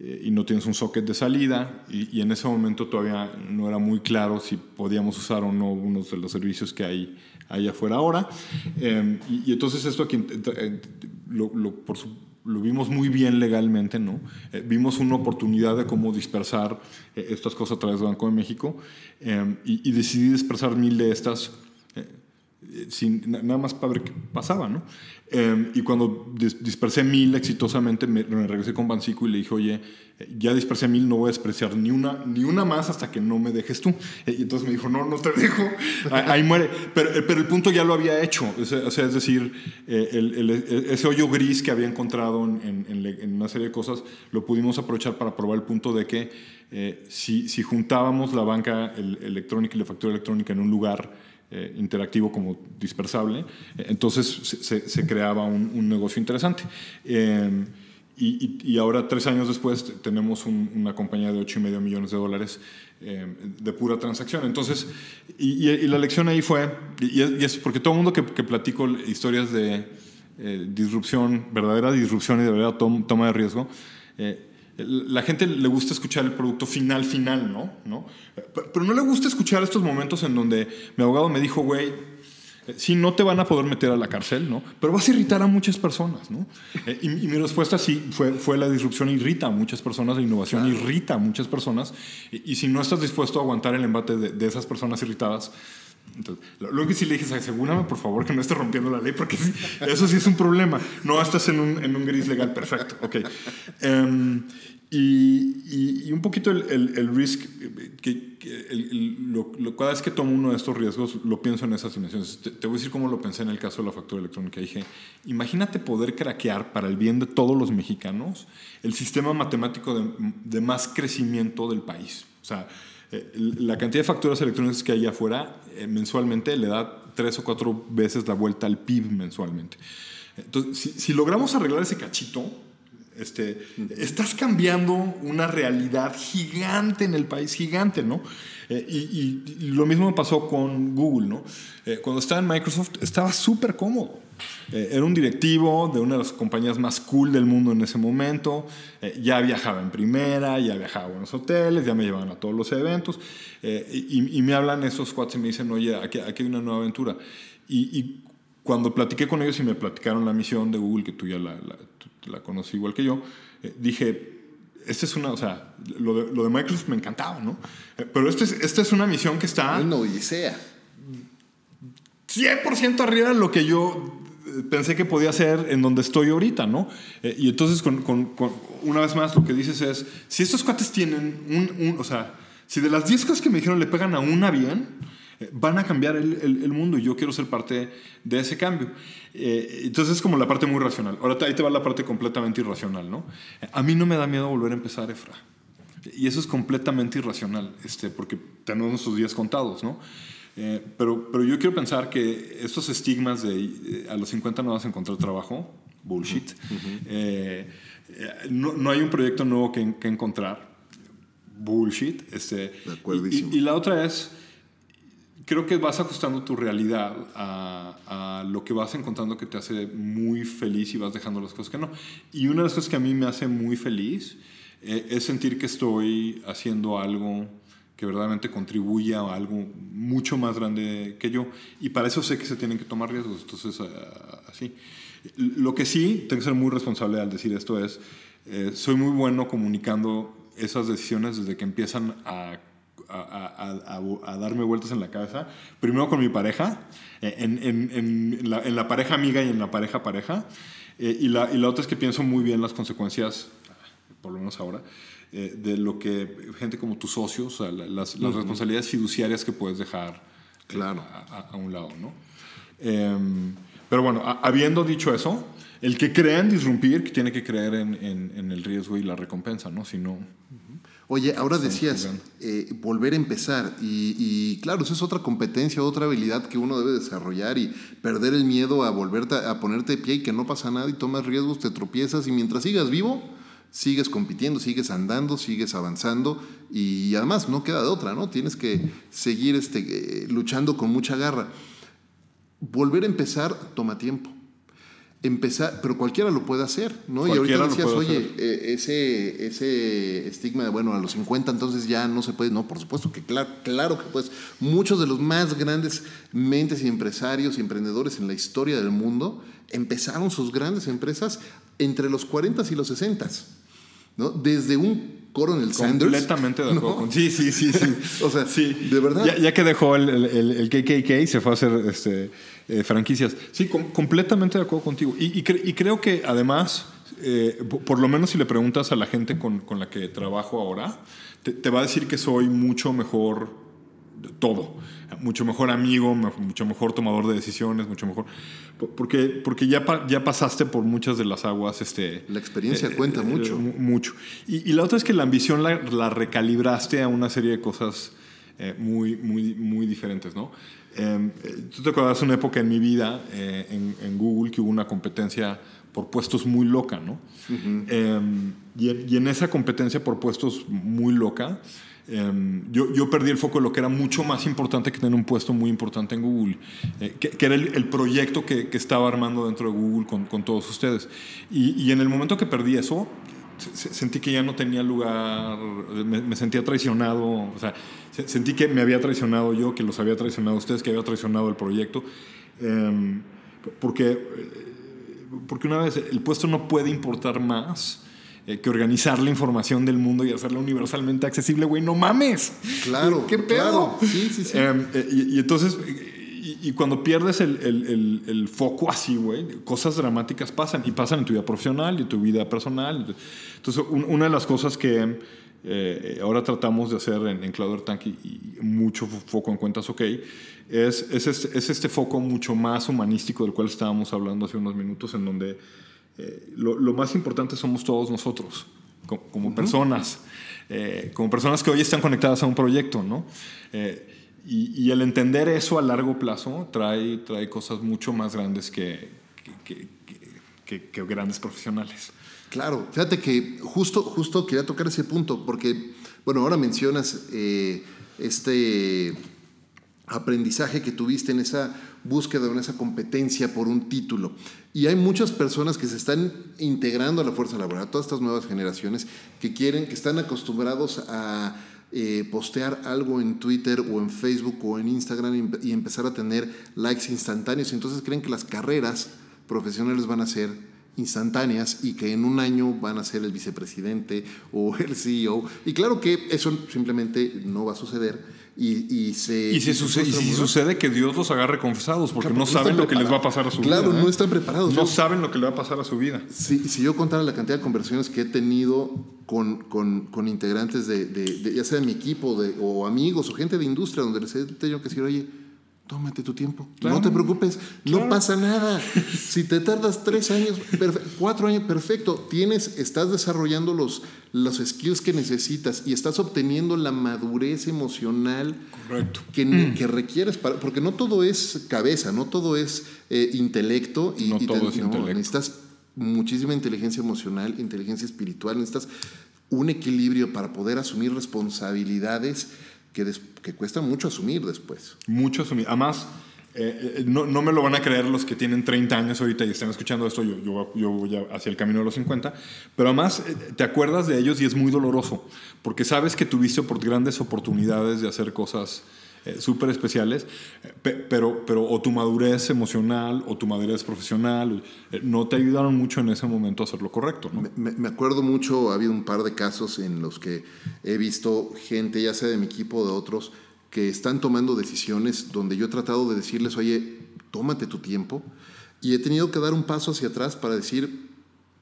Eh, y no tienes un socket de salida y, en ese momento todavía no era muy claro si podíamos usar o no unos de los servicios que hay allá afuera ahora. Em, y, entonces esto aquí eh, lo, por lo, vimos muy bien legalmente, ¿no? Eh, vimos una oportunidad de cómo dispersar estas cosas a través del Banco de México em, y, decidí dispersar mil de estas sin, nada más para ver qué pasaba, ¿no? Em, y cuando dispersé mil exitosamente, me, regresé con Bancico y le dije, oye, ya dispersé mil, no voy a despreciar ni una, ni una más hasta que no me dejes tú. (laughs) Y entonces me dijo, no, no te dejo, (laughs) ahí muere. Pero, pero, el punto ya lo había hecho, o sea, es decir, eh, el, ese hoyo gris que había encontrado en, en, una serie de cosas, lo pudimos aprovechar para probar el punto de que eh, si, si juntábamos la banca electrónica y la factura electrónica en un lugar, eh, interactivo como dispersable. Entonces se, creaba un, negocio interesante. Eh, y, ahora, tres años después, tenemos una compañía de 8,5 millones de dólares eh, de pura transacción. Entonces, y, la lección ahí fue, y, es porque todo el mundo que, que platico historias de disrupción, verdadera disrupción y de verdadera toma de riesgo, la gente le gusta escuchar el producto final, final, ¿no? ¿no? Pero no le gusta escuchar estos momentos en donde mi abogado me dijo, güey, sí, no te van a poder meter a la cárcel, ¿no? Pero vas a irritar a muchas personas, ¿no? (laughs) Eh, y, mi respuesta sí fue, fue la disrupción irrita a muchas personas, la innovación irrita a muchas personas. Y, si no estás dispuesto a aguantar el embate de, esas personas irritadas, entonces, lo, que sí le dije es, asegúrame por favor que no estés rompiendo la ley, porque eso sí es un problema. No estás en un, en un gris legal perfecto. Ok. Em, y, y, un poquito el, el, risk, que, lo, cada vez que tomo uno de estos riesgos, lo pienso en esas dimensiones. Te, te, voy a decir cómo lo pensé en el caso de la factura electrónica. Dije, imagínate poder craquear para el bien de todos los mexicanos el sistema matemático de, de más crecimiento del país. O sea, eh, la cantidad de facturas electrónicas que hay afuera eh, mensualmente le da tres o cuatro veces la vuelta al PIB mensualmente. Entonces, si, si logramos arreglar ese cachito, este, estás cambiando una realidad gigante en el país, gigante, ¿no? Eh, y, lo mismo pasó con Google, ¿no? cuando estaba en Microsoft estaba súper cómodo. Eh, era un directivo de una de las compañías más cool del mundo en ese momento. Eh, ya viajaba en primera, ya viajaba a buenos hoteles, ya me llevaban a todos los eventos. Eh, y, me hablan esos cuates y me dicen, oye, aquí, aquí hay una nueva aventura. Y, cuando platiqué con ellos y me platicaron la misión de Google, que tú ya la, la, conocí igual que yo, dije, esta es una, o sea, lo de, lo de Microsoft me encantaba, ¿no? pero esta es, esta es una misión que está... Una odisea. 100% arriba de lo que yo pensé que podía ser en donde estoy ahorita, ¿no? Eh, y entonces, con, una vez más, lo que dices es, si estos cuates tienen un, o sea, si de las 10 cosas que me dijeron le pegan a una bien, eh, van a cambiar el, el, mundo y yo quiero ser parte de ese cambio. Eh, entonces es como la parte muy racional. Ahora ahí te va la parte completamente irracional, ¿no? A mí no me da miedo volver a empezar, Efra. Y eso es completamente irracional, este, porque tenemos nuestros días contados, ¿no? Eh, pero, pero yo quiero pensar que estos estigmas de eh, a los 50 no vas a encontrar trabajo, bullshit. Eh, no, no, hay un proyecto nuevo que, que encontrar, bullshit. Este, y, y, la otra es, creo que vas ajustando tu realidad a, a, lo que vas encontrando que te hace muy feliz y vas dejando las cosas que no. Y una de las cosas que a mí me hace muy feliz es sentir que estoy haciendo algo que verdaderamente contribuya a algo mucho más grande que yo. Y para eso sé que se tienen que tomar riesgos. Entonces, ah, así. Lo que sí, tengo que ser muy responsable al decir esto es, eh, soy muy bueno comunicando esas decisiones desde que empiezan a, a, darme vueltas en la cabeza. Primero con mi pareja, eh, en, en, en, la, en la, pareja amiga y en la pareja pareja. Eh, y, la, y, la, otra es que pienso muy bien las consecuencias, por lo menos ahora, eh, de lo que gente como tus socios, o sea, las, las responsabilidades fiduciarias que puedes dejar claro. a, a, un lado, ¿no? Em, pero bueno, habiendo dicho eso, el que crea en disrumpir, tiene que creer en, en, en el riesgo y la recompensa, ¿no? Si no... Oye, ahora decías eh, volver a empezar y, claro, eso es otra competencia, otra habilidad que uno debe desarrollar y perder el miedo a volverte a ponerte de pie y que no pasa nada y tomas riesgos, te tropiezas y mientras sigas vivo, sigues compitiendo, sigues andando, sigues avanzando y además no queda de otra, ¿no? Tienes que seguir este, eh, luchando con mucha garra. Volver a empezar toma tiempo empezar, pero cualquiera lo puede hacer, ¿no? y ahorita decías, oye, eh, ese, ese estigma de, bueno, a los 50 entonces ya no se puede, no, por supuesto que claro, claro que puedes. Muchos de los más grandes mentes y empresarios y emprendedores en la historia del mundo empezaron sus grandes empresas entre los 40 y los 60, ¿no? Desde un Coronel Sanders. Completamente de acuerdo. Con, sí, sí, sí, sí. (laughs) o sea, sí. de verdad. Ya, ya que dejó el, el, el, KKK, se fue a hacer este, eh, franquicias. Sí, completamente de acuerdo contigo. Y, y, y creo que además, eh, por lo menos si le preguntas a la gente con, con la que trabajo ahora, te, te, va a decir que soy mucho mejor todo. Mucho mejor amigo, mucho mejor tomador de decisiones, mucho mejor. Porque, porque ya, ya pasaste por muchas de las aguas. Este, la experiencia eh, cuenta mucho. mucho. Y, y, la otra es que la ambición la, la recalibraste a una serie de cosas muy, muy, muy diferentes, ¿no? Eh, Tú te acuerdas una época en mi vida eh, en, en, Google que hubo una competencia por puestos muy loca, ¿no? Uh -huh. eh, y, y, en, esa competencia por puestos muy loca, yo, yo, perdí el foco de lo que era mucho más importante que tener un puesto muy importante en Google, eh, que, que, era el, el proyecto que, que, estaba armando dentro de Google con, con todos ustedes. Y, y, en el momento que perdí eso, sentí que ya no tenía lugar, me, me, sentía traicionado, o sea, sentí que me había traicionado yo, que los había traicionado ustedes, que había traicionado el proyecto, eh, porque, porque una vez el puesto no puede importar más eh, que organizar la información del mundo y hacerla universalmente accesible, güey, no mames. Claro, ¿qué pedo? Claro. Sí, sí, sí. Eh, y, y, entonces y, y, cuando pierdes el, el, el, el foco así, güey, cosas dramáticas pasan. Y pasan en tu vida profesional y en tu vida personal. Entonces, un, una de las cosas que eh, ahora tratamos de hacer en, en Cloud Tank y, y, mucho foco en cuentas OK es, es, este, es este foco mucho más humanístico del cual estábamos hablando hace unos minutos, en donde eh, lo, lo, más importante somos todos nosotros, como, como uh -huh. personas, eh, como personas que hoy están conectadas a un proyecto, ¿no? Eh, y, y, el entender eso a largo plazo trae, trae cosas mucho más grandes que, que, que, que grandes profesionales. Claro, fíjate que justo, justo quería tocar ese punto, porque, bueno, ahora mencionas eh, este aprendizaje que tuviste en esa búsqueda, en esa competencia por un título. Y hay muchas personas que se están integrando a la fuerza laboral, todas estas nuevas generaciones que quieren, que están acostumbrados a eh, postear algo en Twitter o en Facebook o en Instagram y, y empezar a tener likes instantáneos. Entonces creen que las carreras profesionales van a ser instantáneas y que en un año van a ser el vicepresidente o el CEO. Y claro que eso simplemente no va a suceder. Y, y, se, y, si, y sucede, y si sucede que Dios los agarre confesados porque claro, no saben lo que les va a pasar a su claro, vida. Claro, no están preparados. No yo, saben lo que le va a pasar a su vida. Si, si yo contara la cantidad de conversaciones que he tenido con, con, con integrantes de, de, de, ya sea de mi equipo de, o amigos o gente de industria donde les he tenido que decir, oye, tómate tu tiempo. Claro, no te preocupes, claro. no pasa nada. Si te tardas tres años, cuatro años, perfecto. Tienes, estás desarrollando los, los skills que necesitas y estás obteniendo la madurez emocional que, mm. que, requieres para, porque no todo es cabeza, no todo es eh, intelecto y, no y todo te, es no, intelecto. necesitas muchísima inteligencia emocional, inteligencia espiritual, necesitas un equilibrio para poder asumir responsabilidades que, que cuesta mucho asumir después. Mucho asumir. Además, eh, no, no, me lo van a creer los que tienen 30 años ahorita y están escuchando esto, yo, yo, yo voy hacia el camino de los 50, pero además eh, te acuerdas de ellos y es muy doloroso, porque sabes que tuviste por grandes oportunidades de hacer cosas eh, súper especiales, eh, pero, pero o tu madurez emocional o tu madurez profesional eh, no te ayudaron mucho en ese momento a hacer lo correcto. Me, me acuerdo mucho, ha habido un par de casos en los que he visto gente, ya sea de mi equipo o de otros, que están tomando decisiones donde yo he tratado de decirles, oye, tómate tu tiempo, y he tenido que dar un paso hacia atrás para decir,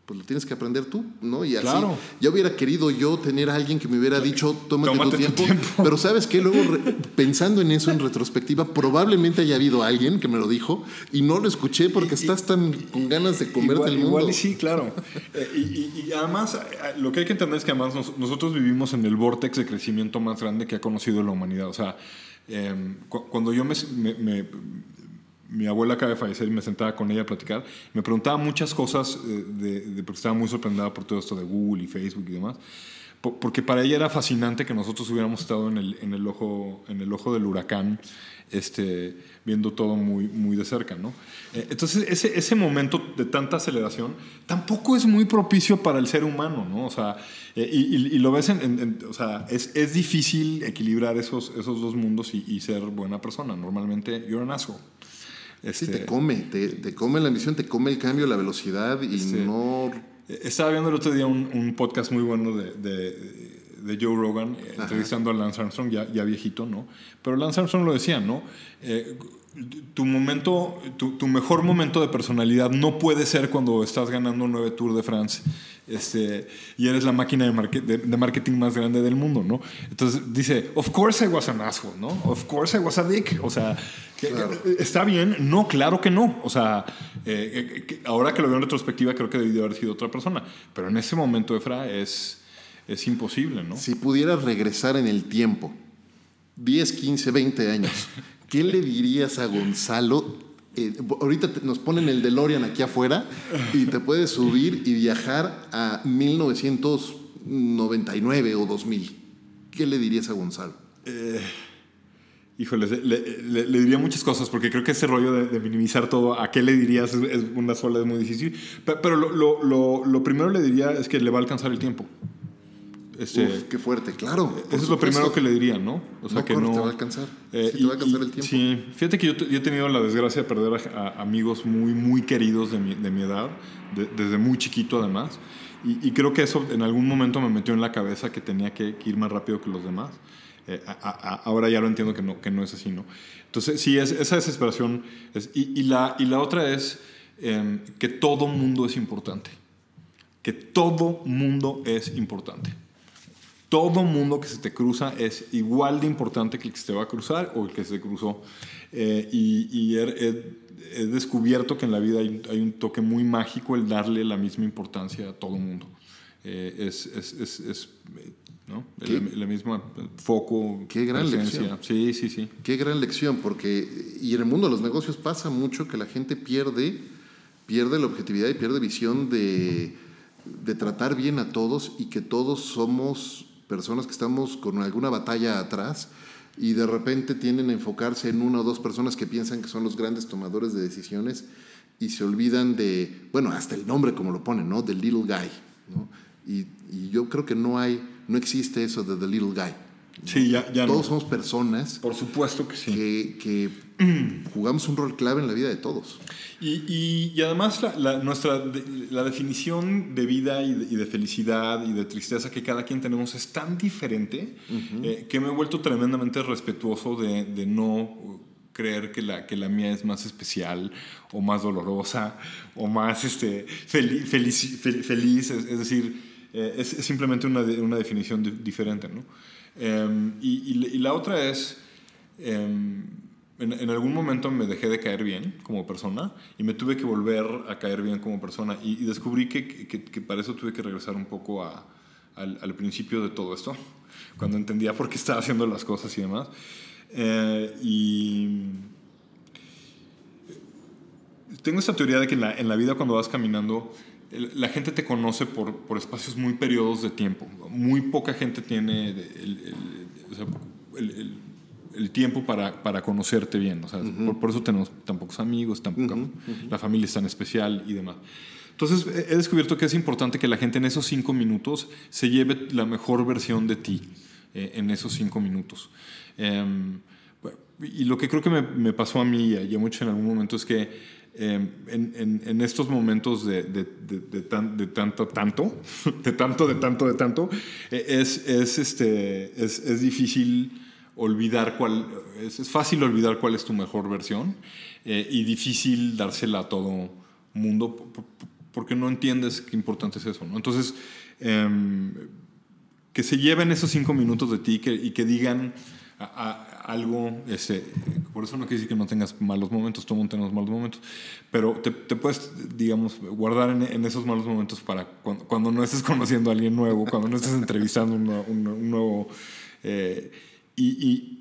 pues lo tienes que aprender tú, ¿no? Y así, Claro. ya hubiera querido yo tener a alguien que me hubiera dicho, tómate, Tómate tu, tu tiempo. tiempo. (laughs) Pero sabes que luego, pensando en eso en retrospectiva, probablemente haya habido alguien que me lo dijo y no lo escuché porque estás tan con ganas de comerte igual, el mundo. igual y sí, claro. (laughs) Eh, y, además, eh, lo que hay que entender es que además nos- nosotros vivimos en el vortex de crecimiento más grande que ha conocido la humanidad. O sea, eh, cu- cuando yo me, me- me- mi abuela acaba de fallecer y me sentaba con ella a platicar, me preguntaba muchas cosas, eh, de, de- porque estaba muy sorprendida por todo esto de Google y Facebook y demás. Po- Porque para ella era fascinante que nosotros hubiéramos estado en el, en el, ojo, en el ojo del huracán, este, viendo todo muy, muy de cerca. ¿no? Eh, Entonces, ese, ese momento de tanta aceleración tampoco es muy propicio para el ser humano. ¿no? O sea, eh, y, y- y lo ves en. en- en- o sea, es, es difícil equilibrar esos, esos dos mundos y, y ser buena persona. Normalmente, you're an asshole. Sí, Este, te come, te, te come la ambición, te come el cambio, la velocidad y Sí. no... Eh, Estaba viendo el otro día un, un podcast muy bueno de, de- de Joe Rogan, eh, entrevistando a Lance Armstrong, ya, ya viejito, ¿no? Pero Lance Armstrong lo decía, ¿no? Eh, tu momento, tu, tu mejor momento de personalidad no puede ser cuando estás ganando nueve Tour de France este, y eres la máquina de, marque- de- de marketing más grande del mundo, ¿no? Entonces dice, of course I was an asshole, ¿no? Of course I was a dick. O sea, Claro. ¿está bien? No, claro que no. O sea, eh, eh, ahora que lo veo en retrospectiva creo que debió haber sido otra persona. Pero en ese momento, Efra, es, es imposible, ¿no? Si pudieras regresar en el tiempo, 10, 15, 20 años, (laughs) ¿qué le dirías a Gonzalo? Eh, ahorita te- nos ponen el DeLorean aquí afuera y te puedes subir y viajar a 1999 o 2000. ¿Qué le dirías a Gonzalo? Híjole, le, le- le diría muchas cosas porque creo que ese rollo de, de minimizar todo, ¿a qué le dirías? Es, es una sola, es muy difícil. Pe- Pero, lo, lo- lo- lo primero le diría es que le va a alcanzar el tiempo. Este, Uf, qué fuerte, claro. eso es lo primero que le diría, ¿no? O No corre, te va a alcanzar. Eh, Sí, te va a alcanzar el tiempo. Sí, fíjate que yo, yo he tenido la desgracia de perder a, a amigos muy, muy queridos de mi, de mi edad, de- desde muy chiquito además. Y, y creo que eso en algún momento me metió en la cabeza que tenía que, que ir más rápido que los demás. Eh, a- a- ahora ya lo entiendo que no, que no es así, ¿no? Entonces, sí, es, esa desesperación. Es, y, y la, y la otra es em, que todo mundo es importante. Que todo mundo es importante todo mundo que se te cruza es igual de importante que el que se te va a cruzar o el que se cruzó. Eh, y y he, he- he descubierto que en la vida hay, hay un toque muy mágico el darle la misma importancia a todo mundo. Eh, es, es, es, es, ¿no? La, la misma foco. Qué gran presencia. lección. Sí, sí, sí. Qué gran lección, porque y en el mundo de los negocios pasa mucho que la gente pierde, pierde la objetividad y pierde visión de, de tratar bien a todos y que todos somos personas que estamos con alguna batalla atrás y de repente tienden a enfocarse en una o dos personas que piensan que son los grandes tomadores de decisiones y se olvidan de, bueno, hasta el nombre como lo ponen, ¿no? The Little Guy, ¿no? Y, y yo creo que no hay, no existe eso de The Little Guy. Sí, ya, ya no. Todos somos personas Por supuesto que sí. que, que (clears throat) jugamos un rol clave en la vida de todos. Y, y- y además la, la- nuestra, de- la definición de vida y de, y de felicidad y de tristeza que cada quien tenemos es tan diferente eh, que me he vuelto tremendamente respetuoso de, de no creer que la, que la mía es más especial o más dolorosa o más este, fel- felici- fel- feliz. Es, es decir, eh, es, es simplemente una, una definición di- diferente. ¿no? Y, y la- y la otra es... em, en, en algún momento me dejé de caer bien como persona y me tuve que volver a caer bien como persona y, y descubrí que, que- que para eso tuve que regresar un poco a- al, al principio de todo esto, cuando entendía por qué estaba haciendo las cosas y demás. Eh, y tengo esta teoría de que en la, en la vida cuando vas caminando, la gente te conoce por, por espacios muy periodos de tiempo. Muy poca gente tiene el, el- el- el- tiempo para, para conocerte bien. O sea, por, por eso tenemos tan pocos amigos, tan poca- la familia es tan especial y demás. Entonces he descubierto que es importante que la gente en esos cinco minutos se lleve la mejor versión de ti eh, en esos cinco minutos. Em, y lo que creo que me, me pasó a mí y a mucho en algún momento es que em, en, en, en, estos momentos de, de, de, de, tanto, tanto, (laughs) de tanto, de tanto, de tanto, e, es, es, este, es, es difícil olvidar cuál, es, fácil olvidar cuál es tu mejor versión eh, y difícil dársela a todo mundo porque no entiendes qué importante es eso, ¿no? Entonces, eh, que se lleven esos cinco minutos de ti y que digan algo, este, por eso no quiere decir que no tengas malos momentos, todo mundo tenemos malos momentos, pero te, puedes, digamos, guardar en, esos malos momentos para cuando, no estés conociendo a alguien nuevo, cuando no estés entrevistando un nuevo... Eh, y, y,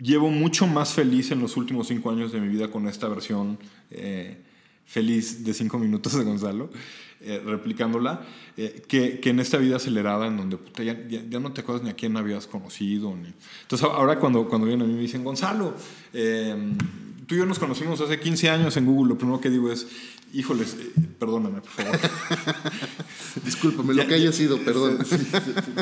llevo mucho más feliz en los últimos cinco años de mi vida con esta versión eh, feliz de cinco minutos de Gonzalo, eh, replicándola, eh, que, que, en esta vida acelerada en donde puta, ya, ya, ya, no te acuerdas ni a quién habías conocido. Ni... Entonces ahora cuando, cuando vienen a mí me dicen, Gonzalo, eh, tú y yo nos conocimos hace 15 años en Google, lo primero que digo es, híjoles, eh, perdóname, por favor. (laughs) Discúlpame, lo que haya sido, perdón. Sí, sí, sí,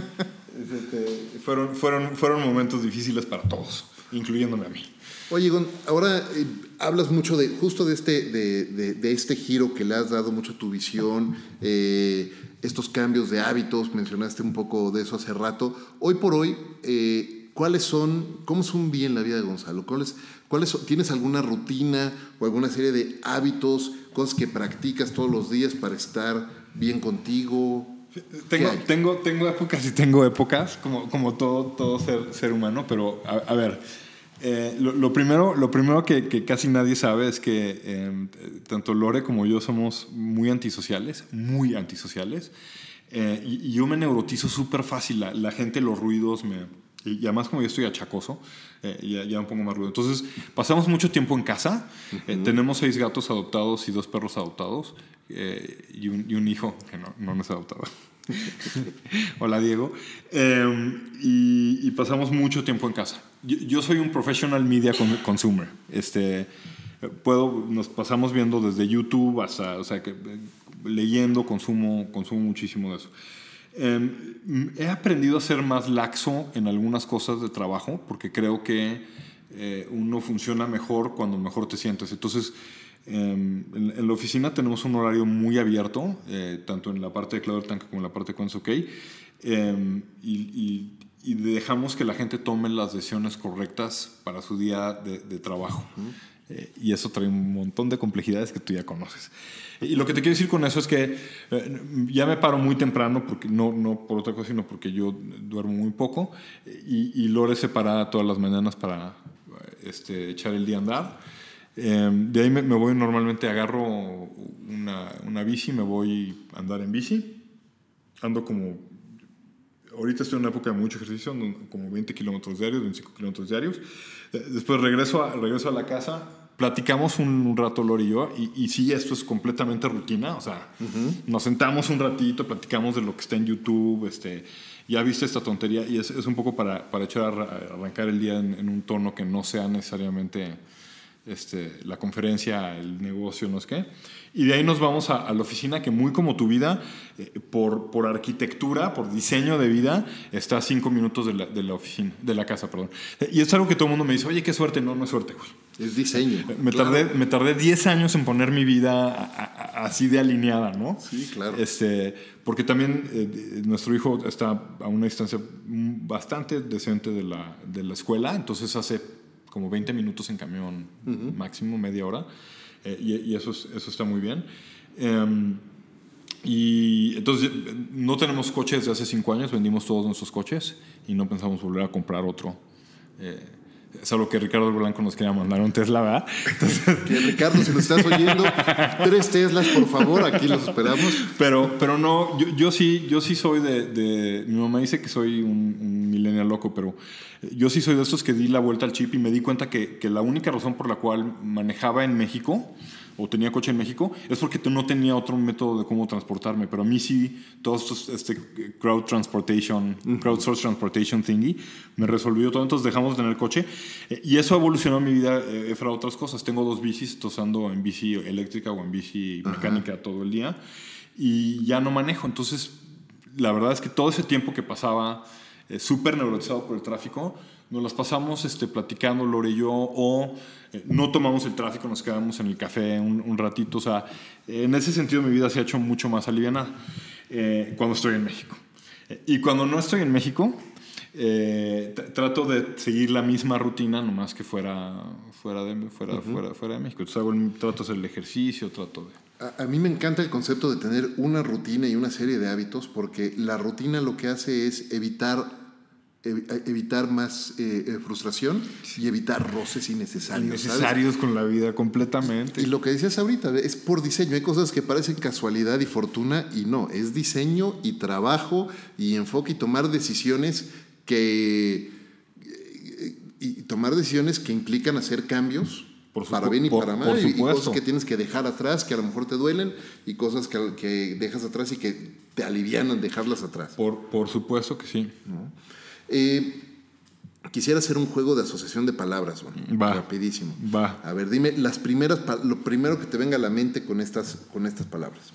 fueron, fueron, fueron momentos difíciles para todos, incluyéndome a mí. Oye, Gon, ahora eh, hablas mucho de justo de este, de, de, este giro que le has dado mucho a tu visión, eh, estos cambios de hábitos, mencionaste un poco de eso hace rato. Hoy por hoy, eh, ¿cuáles son, cómo es un día en la vida de Gonzalo? ¿Cuáles, cuáles ¿Tienes alguna rutina o alguna serie de hábitos, cosas que practicas todos los días para estar bien contigo? Tengo, tengo, tengo épocas y tengo épocas, como, como todo, todo ser, ser humano, pero a, a ver eh, lo, lo, primero, lo primero que, que, casi nadie sabe es que eh, tanto Lore como yo somos muy antisociales, muy antisociales. Eh, y, y, yo me neurotizo súper fácil. La, la, gente, los ruidos, me, y además como yo estoy achacoso, eh, ya, ya, me pongo más ruido. Entonces, pasamos mucho tiempo en casa. Uh -huh. tenemos seis gatos adoptados y dos perros adoptados. Y un, y, un, hijo que no, no nos ha adoptado. (laughs) Hola Diego. Eh, y, y, pasamos mucho tiempo en casa. Yo, yo, soy un professional media consumer. Este, puedo, nos pasamos viendo desde YouTube hasta, o sea, que, leyendo, consumo, consumo muchísimo de eso. Eh, he aprendido a ser más laxo en algunas cosas de trabajo porque creo que eh, uno funciona mejor cuando mejor te sientes. Entonces, en, en, la oficina tenemos un horario muy abierto, eh, tanto en la parte de Cloud Tank como en la parte de Quants OK, eh, y, dejamos que la gente tome las decisiones correctas para su día de, trabajo. Eh, y eso trae un montón de complejidades que tú ya conoces. Y lo que te quiero decir con eso es que eh, ya me paro muy temprano, porque no, no por otra cosa, sino porque yo duermo muy poco, y, y Lore se para todas las mañanas para este, echar el día a andar. Eh, de ahí me, me, voy normalmente, agarro una, una, bici, me voy a andar en bici. Ando como. Ahorita estoy en una época de mucho ejercicio, como 20 kilómetros diarios, 25 kilómetros diarios. Después regreso a, regreso a la casa, platicamos un, un rato Lori y yo, y, y, sí, esto es completamente rutina. O sea, uh -huh. nos sentamos un ratito, platicamos de lo que está en YouTube, este. Ya viste esta tontería, y es, es un poco para, para echar a arrancar el día en, en un tono que no sea necesariamente este, la conferencia, el negocio, no sé qué. Y de ahí nos vamos a, a la oficina que muy como tu vida, eh, por, por, arquitectura, por diseño de vida, está a cinco minutos de la, de la, oficina, de la casa, perdón. Y es algo que todo el mundo me dice, oye, qué suerte. No, no es suerte, güey. Es diseño. Me, claro. tardé, me tardé 10 años en poner mi vida a, a, así de alineada, ¿no? Sí, claro. Este, porque también eh, nuestro hijo está a una distancia bastante decente de la, de la escuela, entonces hace como 20 minutos en camión, uh -huh. máximo media hora, eh, y, y, eso, es, eso está muy bien. Um, y entonces no tenemos coches desde hace 5 años, vendimos todos nuestros coches y no pensamos volver a comprar otro. Eh, es algo que Ricardo Blanco nos quería mandar un Tesla, ¿verdad? Entonces... Que Ricardo, si nos estás oyendo, tres Teslas, por favor, aquí los esperamos. Pero, pero no, yo, yo sí, yo sí soy de, de, Mi mamá dice que soy un, un millennial loco, pero yo sí soy de estos que di la vuelta al chip y me di cuenta que, que la única razón por la cual manejaba en México o tenía coche en México, es porque no tenía otro método de cómo transportarme. Pero a mí sí, todo este crowd transportation, crowdsource transportation thingy, me resolvió todo. Entonces dejamos de tener coche. Y eso evolucionó mi vida eh, para otras cosas. Tengo dos bicis, tosando en bici eléctrica o en bici mecánica todo el día. Y ya no manejo. Entonces, la verdad es que todo ese tiempo que pasaba eh, súper neurotizado por el tráfico, nos las pasamos este, platicando, Lore y yo, o eh, no tomamos el tráfico, nos quedamos en el café un, un, ratito. O sea, en ese sentido mi vida se ha hecho mucho más aliviada eh, cuando estoy en México. Y cuando no estoy en México, eh, trato de seguir la misma rutina, nomás que fuera, fuera, de, fuera, fuera, fuera de México. Entonces hago el, trato de hacer el ejercicio, trato de... A, a, mí me encanta el concepto de tener una rutina y una serie de hábitos, porque la rutina lo que hace es evitar evitar más eh, frustración y evitar roces innecesarios. Innecesarios ¿sabes? con la vida completamente. Y lo que decías ahorita, es por diseño. Hay cosas que parecen casualidad y fortuna y no, es diseño y trabajo y enfoque y tomar decisiones que... y tomar decisiones que implican hacer cambios por para bien y por, para mal, y cosas que tienes que dejar atrás, que a lo mejor te duelen, y cosas que, que dejas atrás y que te alivianan dejarlas atrás. Por, por supuesto que sí. ¿No? Eh, quisiera hacer un juego de asociación de palabras, bueno, Va. rapidísimo. Va. A ver, dime las primeras, lo primero que te venga a la mente con estas, con estas palabras.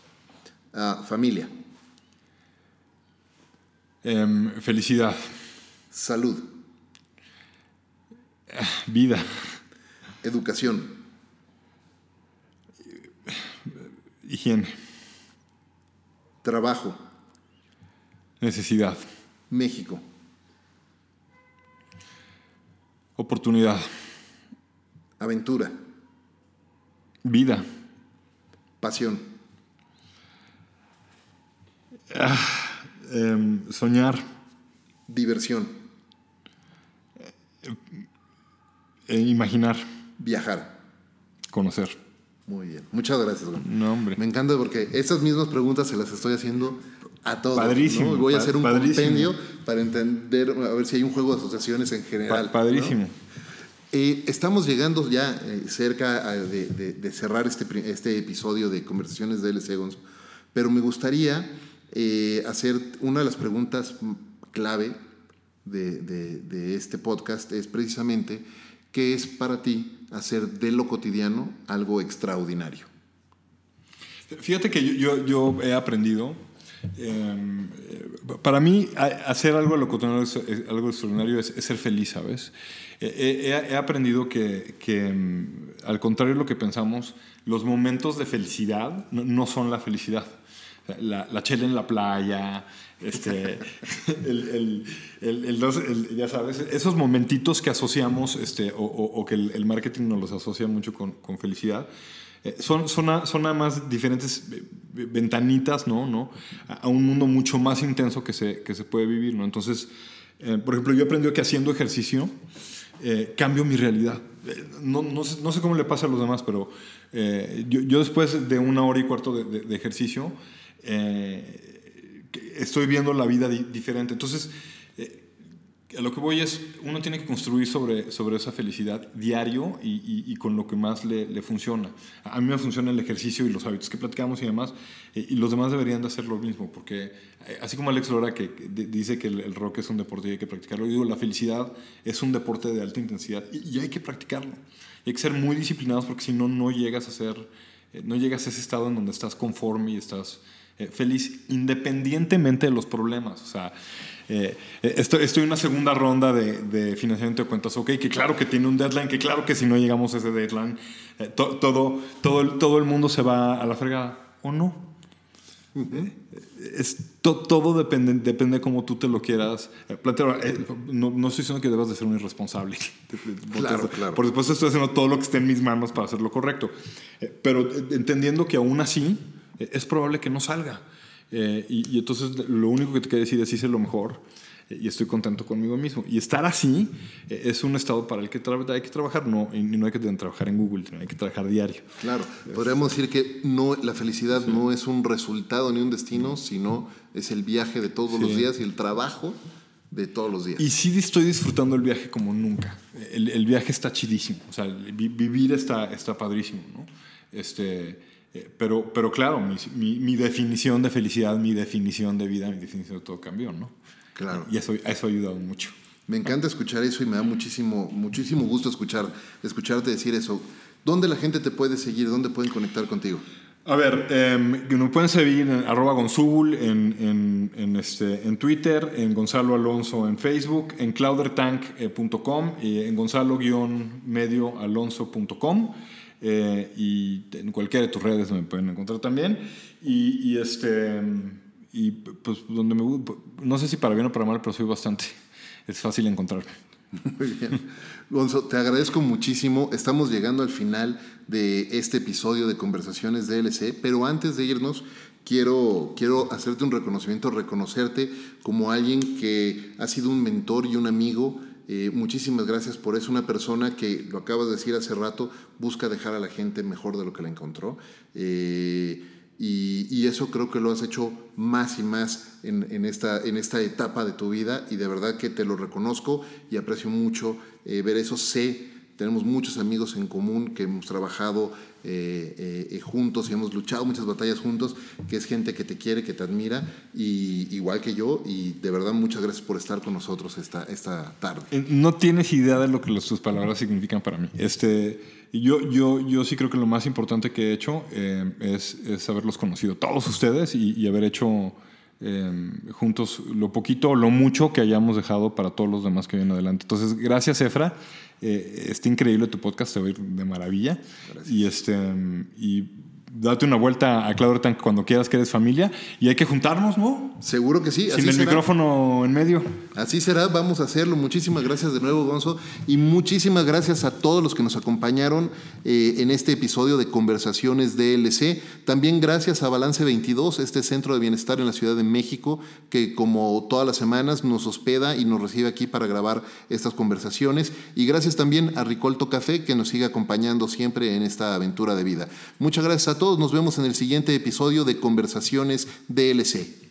Uh, familia. Um, felicidad. Salud. Vida. Educación. Higiene. Trabajo. Necesidad. México. Oportunidad. Aventura. Vida. Pasión. Ah, eh, soñar. Diversión. Eh, imaginar. Viajar. Conocer. Muy bien. Muchas gracias. Güey. No, hombre. Me encanta porque esas mismas preguntas se las estoy haciendo a todos. Padrísimo. ¿no? Voy a hacer un padrísimo. compendio para entender, a ver si hay un juego de asociaciones en general. Pa padrísimo. ¿no? Eh, estamos llegando ya eh, cerca de, de, de, cerrar este, este episodio de Conversaciones de LC Gonzo, pero me gustaría eh, hacer una de las preguntas clave de, de, este podcast, es precisamente, ¿qué es para ti hacer de lo cotidiano algo extraordinario? Fíjate que yo, yo, he aprendido eh, para mí, hacer algo, lo cotidiano, algo extraordinario es, ser feliz, ¿sabes? He, he, aprendido que, que, al contrario de lo que pensamos, los momentos de felicidad no, son la felicidad. La, la, chela en la playa, este, (laughs) el, el, el, ya sabes, esos momentitos que asociamos, este, o, o, o que el, marketing nos los asocia mucho con, con felicidad, eh, son, son, son nada más diferentes ventanitas, ¿no? ¿no? A un mundo mucho más intenso que se, que se puede vivir, ¿no? Entonces, eh, por ejemplo, yo he aprendido que haciendo ejercicio eh, cambio mi realidad. No, no, sé, no, sé, cómo le pasa a los demás, pero eh, yo, después de una hora y cuarto de, ejercicio estoy viendo la vida di diferente. Entonces, a lo que voy es, uno tiene que construir sobre, sobre esa felicidad diario y, y, con lo que más le, le, funciona. A mí me funciona el ejercicio y los hábitos que platicamos y demás, eh, y los demás deberían de hacer lo mismo, porque eh, así como Alex Lora que dice que el, rock es un deporte y hay que practicarlo, yo digo, la felicidad es un deporte de alta intensidad y, hay que practicarlo. Hay que ser muy disciplinados porque si no, no llegas a ser, eh, no llegas a ese estado en donde estás conforme y estás feliz independientemente de los problemas. O sea, eh, estoy, estoy, en una segunda ronda de, de, financiamiento de cuentas, ok, que claro que tiene un deadline, que claro que si no llegamos a ese deadline, eh, to, todo, todo, el, todo el mundo se va a la fregada, ¿o no? Uh -huh. es, to, todo depende, depende cómo tú te lo quieras plantear. Eh, no, no, estoy diciendo que debas de ser un irresponsable. (laughs) Claro, claro. Por supuesto, estoy haciendo todo lo que esté en mis manos para hacer lo correcto. pero entendiendo que aún así es probable que no salga. Eh, y, y, entonces lo único que te queda decir es hice lo mejor eh, y estoy contento conmigo mismo. Y estar así eh, es un estado para el que hay que trabajar, no, y no hay que trabajar en Google, hay que trabajar diario. Claro, podríamos decir que no, la felicidad sí. no es un resultado ni un destino, sino es el viaje de todos sí. los días y el trabajo de todos los días. Y sí estoy disfrutando el viaje como nunca. El, el viaje está chidísimo, o sea, vivir está, está padrísimo, ¿no? Este, pero, pero claro, mi, mi, mi, definición de felicidad, mi definición de vida, mi definición de todo cambió, ¿no? Claro. Y eso, eso ha ayudado mucho. Me encanta escuchar eso y me da muchísimo, muchísimo gusto escuchar, escucharte decir eso. ¿Dónde la gente te puede seguir? ¿Dónde pueden conectar contigo? A ver, eh, nos pueden seguir en arroba gonzubul en, en, en, este, en Twitter, en Gonzalo Alonso en Facebook, en cloudertank.com y en gonzalo-medioalonso.com. Eh, y en cualquiera de tus redes me pueden encontrar también. Y, este y pues donde me no sé si para bien o para mal, pero soy bastante (laughs) es fácil encontrarme. Muy bien. Gonzo, te agradezco muchísimo. Estamos llegando al final de este episodio de Conversaciones DLC, pero antes de irnos, quiero, quiero hacerte un reconocimiento, reconocerte como alguien que ha sido un mentor y un amigo. Eh, muchísimas gracias por eso. Una persona que, lo acabas de decir hace rato, busca dejar a la gente mejor de lo que la encontró. Eh, y, eso creo que lo has hecho más y más en, esta, en esta etapa de tu vida y de verdad que te lo reconozco y aprecio mucho eh, ver eso. Sé, tenemos muchos amigos en común que hemos trabajado eh, eh, juntos y hemos luchado muchas batallas juntos, que es gente que te quiere, que te admira, y, igual que yo, y de verdad muchas gracias por estar con nosotros esta, esta tarde. No tienes idea de lo que sus palabras significan para mí. Este yo, yo, yo sí creo que lo más importante que he hecho eh, es, es, haberlos conocido, todos ustedes, y, haber hecho eh, juntos lo poquito o lo mucho que hayamos dejado para todos los demás que vienen adelante. Entonces, gracias, Efra. Eh, está increíble tu podcast, te va a ir de maravilla. Y, este, y date una vuelta a Tank cuando quieras que eres familia y hay que juntarnos, ¿no? Seguro que sí. Sin el micrófono en medio. Así será, vamos a hacerlo. Muchísimas gracias de nuevo, Gonzo. Y muchísimas gracias a todos los que nos acompañaron eh, en este episodio de Conversaciones DLC. También gracias a Balance 22, este centro de bienestar en la Ciudad de México, que como todas las semanas nos hospeda y nos recibe aquí para grabar estas conversaciones. Y gracias también a Ricolto Café, que nos sigue acompañando siempre en esta aventura de vida. Muchas gracias a todos. Nos vemos en el siguiente episodio de Conversaciones DLC.